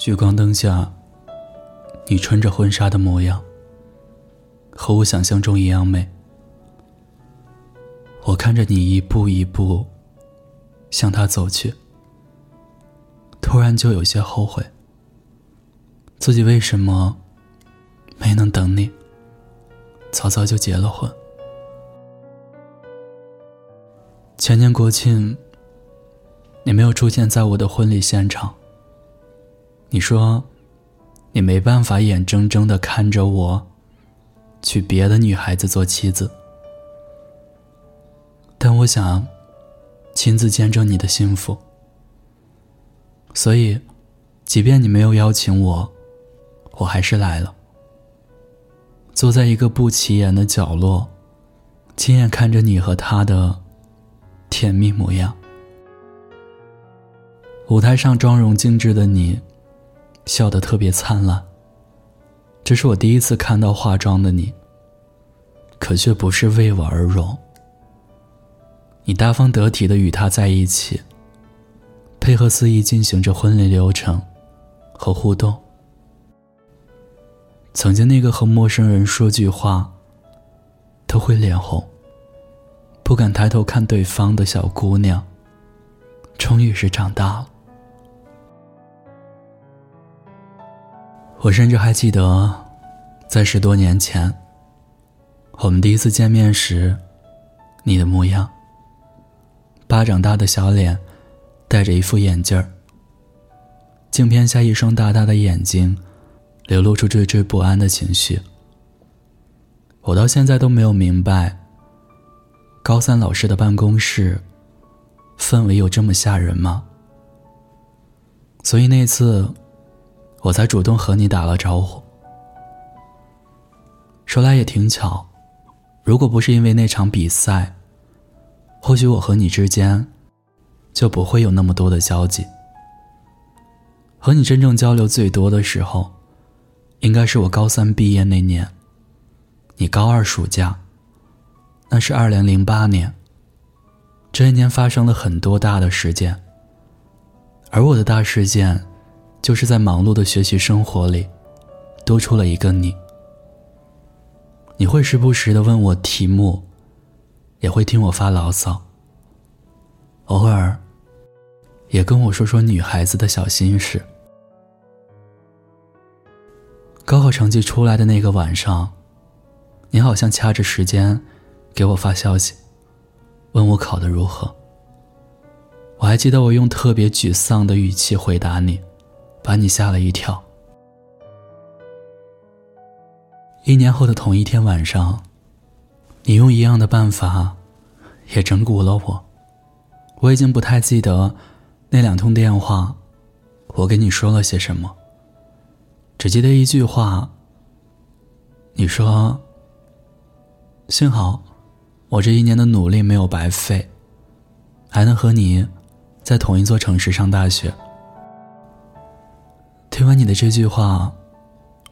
聚光灯下，你穿着婚纱的模样，和我想象中一样美。我看着你一步一步向他走去，突然就有些后悔，自己为什么没能等你，早早就结了婚。前年国庆，你没有出现在我的婚礼现场。你说，你没办法眼睁睁的看着我娶别的女孩子做妻子，但我想亲自见证你的幸福。所以，即便你没有邀请我，我还是来了，坐在一个不起眼的角落，亲眼看着你和他的。甜蜜模样。舞台上妆容精致的你，笑得特别灿烂。这是我第一次看到化妆的你，可却不是为我而容。你大方得体的与他在一起，配合司仪进行着婚礼流程和互动。曾经那个和陌生人说句话都会脸红。不敢抬头看对方的小姑娘，终于是长大了。我甚至还记得，在十多年前，我们第一次见面时，你的模样。巴掌大的小脸，戴着一副眼镜儿，镜片下一双大大的眼睛，流露出惴惴不安的情绪。我到现在都没有明白。高三老师的办公室，氛围有这么吓人吗？所以那次，我才主动和你打了招呼。说来也挺巧，如果不是因为那场比赛，或许我和你之间，就不会有那么多的交集。和你真正交流最多的时候，应该是我高三毕业那年，你高二暑假。那是二零零八年。这一年发生了很多大的事件，而我的大事件，就是在忙碌的学习生活里，多出了一个你。你会时不时的问我题目，也会听我发牢骚，偶尔，也跟我说说女孩子的小心事。高考成绩出来的那个晚上，你好像掐着时间。给我发消息，问我考得如何。我还记得我用特别沮丧的语气回答你，把你吓了一跳。一年后的同一天晚上，你用一样的办法，也整蛊了我。我已经不太记得那两通电话，我跟你说了些什么，只记得一句话。你说：“幸好。”我这一年的努力没有白费，还能和你在同一座城市上大学。听完你的这句话，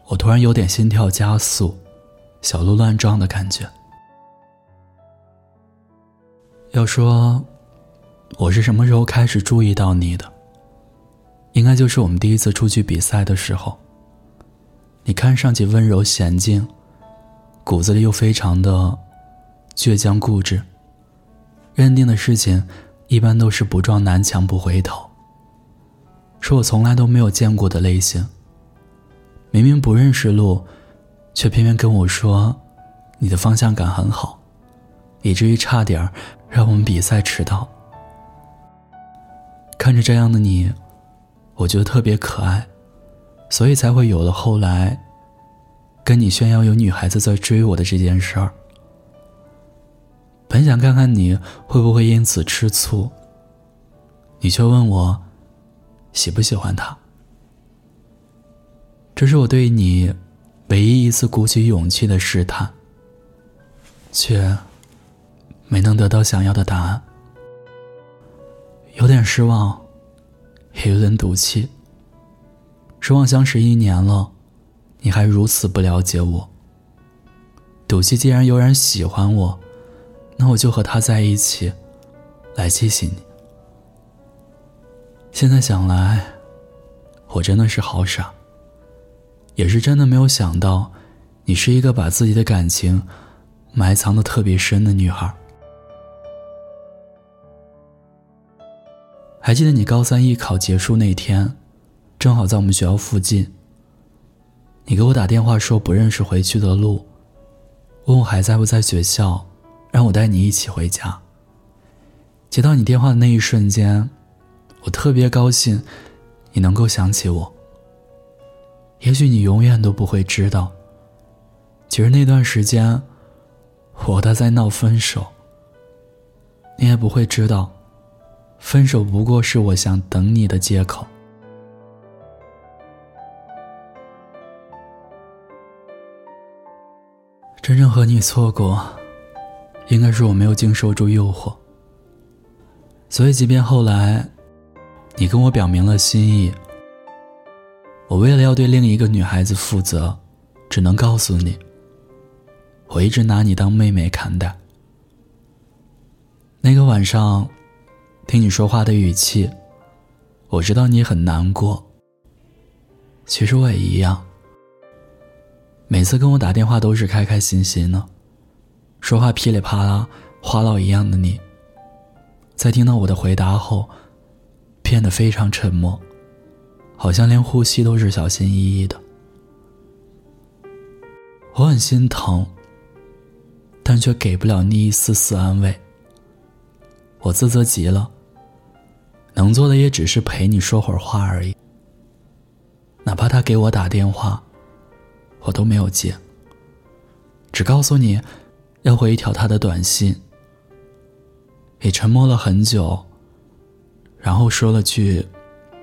我突然有点心跳加速、小鹿乱撞的感觉。要说我是什么时候开始注意到你的，应该就是我们第一次出去比赛的时候。你看上去温柔娴静，骨子里又非常的。倔强固执，认定的事情一般都是不撞南墙不回头。是我从来都没有见过的类型。明明不认识路，却偏偏跟我说你的方向感很好，以至于差点让我们比赛迟到。看着这样的你，我觉得特别可爱，所以才会有了后来跟你炫耀有女孩子在追我的这件事儿。本想看看你会不会因此吃醋，你却问我喜不喜欢他。这是我对你唯一一次鼓起勇气的试探，却没能得到想要的答案，有点失望，也有点赌气。失望相识一年了，你还如此不了解我。赌气，既然有人喜欢我。那我就和他在一起，来激起你。现在想来，我真的是好傻，也是真的没有想到，你是一个把自己的感情埋藏的特别深的女孩。还记得你高三艺考结束那天，正好在我们学校附近。你给我打电话说不认识回去的路，问我还在不在学校，让我带你一起回家。接到你电话的那一瞬间，我特别高兴，你能够想起我。也许你永远都不会知道，其实那段时间，我和他在闹分手。你也不会知道，分手不过是我想等你的借口。真正和你错过，应该是我没有经受住诱惑。所以，即便后来，你跟我表明了心意，我为了要对另一个女孩子负责，只能告诉你，我一直拿你当妹妹看待。那个晚上，听你说话的语气，我知道你很难过。其实我也一样。每次跟我打电话都是开开心心的，说话噼里啪啦，话唠一样的你，在听到我的回答后，变得非常沉默，好像连呼吸都是小心翼翼的。我很心疼，但却给不了你一丝丝安慰。我自责极了，能做的也只是陪你说会儿话而已。哪怕他给我打电话。我都没有接，只告诉你要回一条他的短信，也沉默了很久，然后说了句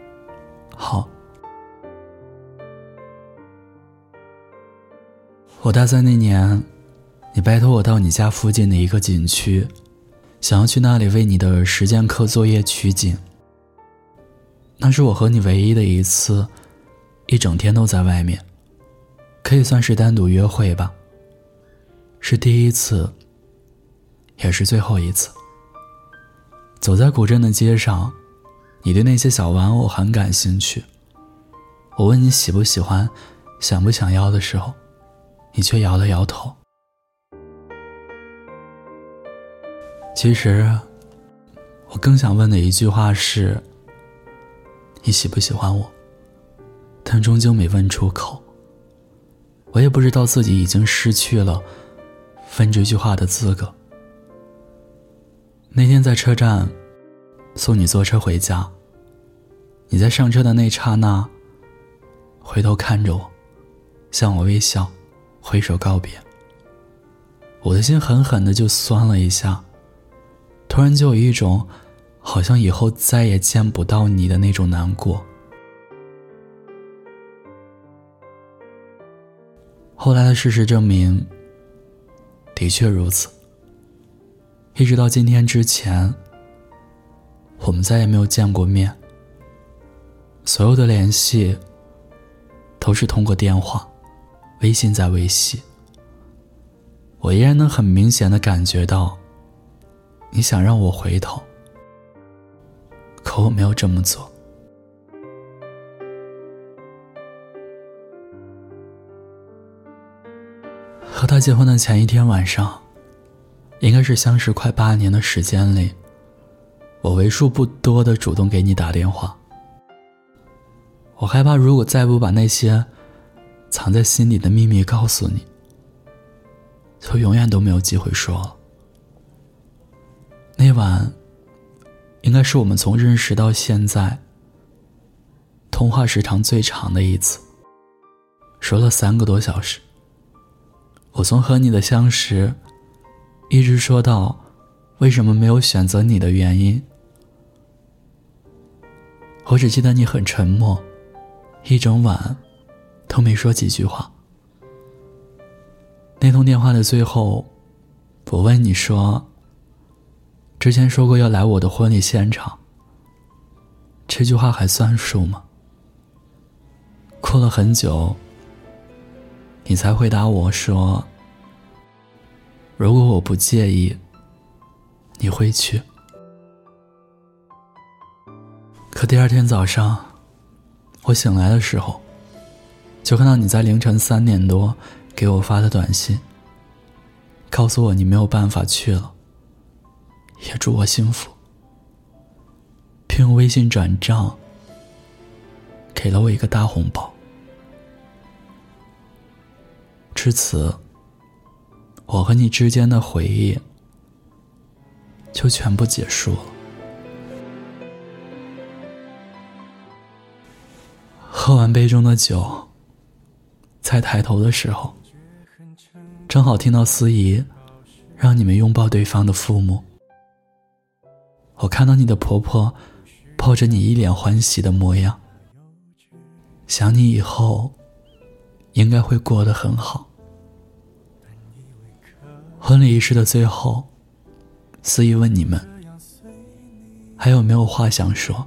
“好”。我大三那年，你拜托我到你家附近的一个景区，想要去那里为你的实践课作业取景。那是我和你唯一的一次，一整天都在外面。可以算是单独约会吧。是第一次，也是最后一次。走在古镇的街上，你对那些小玩偶很感兴趣。我问你喜不喜欢，想不想要的时候，你却摇了摇头。其实，我更想问的一句话是：你喜不喜欢我？但终究没问出口。我也不知道自己已经失去了问这句话的资格。那天在车站送你坐车回家，你在上车的那刹那，回头看着我，向我微笑，挥手告别。我的心狠狠的就酸了一下，突然就有一种好像以后再也见不到你的那种难过。后来的事实证明，的确如此。一直到今天之前，我们再也没有见过面。所有的联系都是通过电话、微信在维系。我依然能很明显的感觉到，你想让我回头，可我没有这么做。和他结婚的前一天晚上，应该是相识快八年的时间里，我为数不多的主动给你打电话。我害怕，如果再不把那些藏在心里的秘密告诉你，就永远都没有机会说了。那晚，应该是我们从认识到现在，通话时长最长的一次，说了三个多小时。我从和你的相识，一直说到为什么没有选择你的原因。我只记得你很沉默，一整晚都没说几句话。那通电话的最后，我问你说：“之前说过要来我的婚礼现场，这句话还算数吗？”过了很久。你才回答我说：“如果我不介意，你会去。”可第二天早上，我醒来的时候，就看到你在凌晨三点多给我发的短信，告诉我你没有办法去了，也祝我幸福，并用微信转账给了我一个大红包。至此，我和你之间的回忆就全部结束了。喝完杯中的酒，再抬头的时候，正好听到司仪让你们拥抱对方的父母。我看到你的婆婆抱着你一脸欢喜的模样，想你以后应该会过得很好。婚礼仪式的最后，司仪问你们还有没有话想说。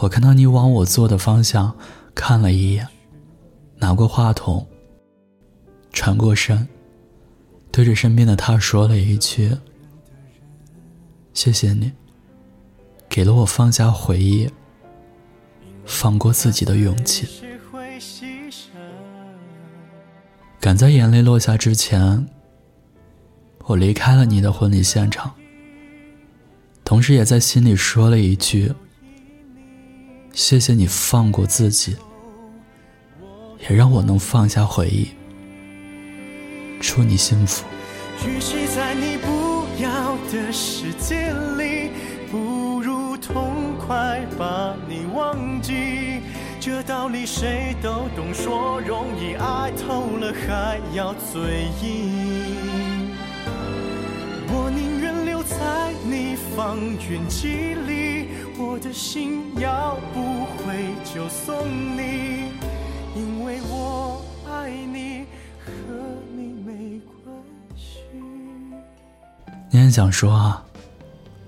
我看到你往我坐的方向看了一眼，拿过话筒，转过身，对着身边的他说了一句：“谢谢你，给了我放下回忆、放过自己的勇气。”赶在眼泪落下之前，我离开了你的婚礼现场，同时也在心里说了一句。谢谢你放过自己，也让我能放下回忆。祝你幸福。与其在你不要的世界里，不如痛快把你忘记。这道理谁都懂，说容易，爱透了还要嘴硬。我宁愿留在你方圆几里。我的心要不回就送你，因为我爱你，和你没关系。你很想说啊，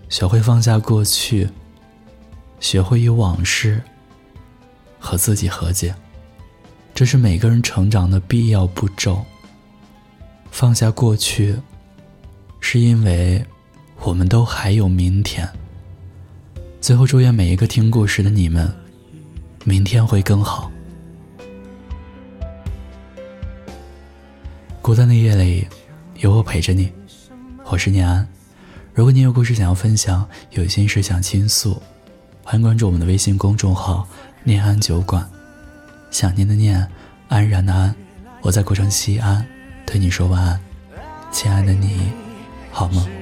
学会放下过去，学会与往事和自己和解，这是每个人成长的必要步骤。放下过去，是因为我们都还有明天。最后，祝愿每一个听故事的你们，明天会更好。孤单的夜里，有我陪着你。我是念安。如果你有故事想要分享，有心事想倾诉，欢迎关注我们的微信公众号“念安酒馆”。想念的念，安然的安，我在古城西安，对你说晚安，亲爱的你，好梦。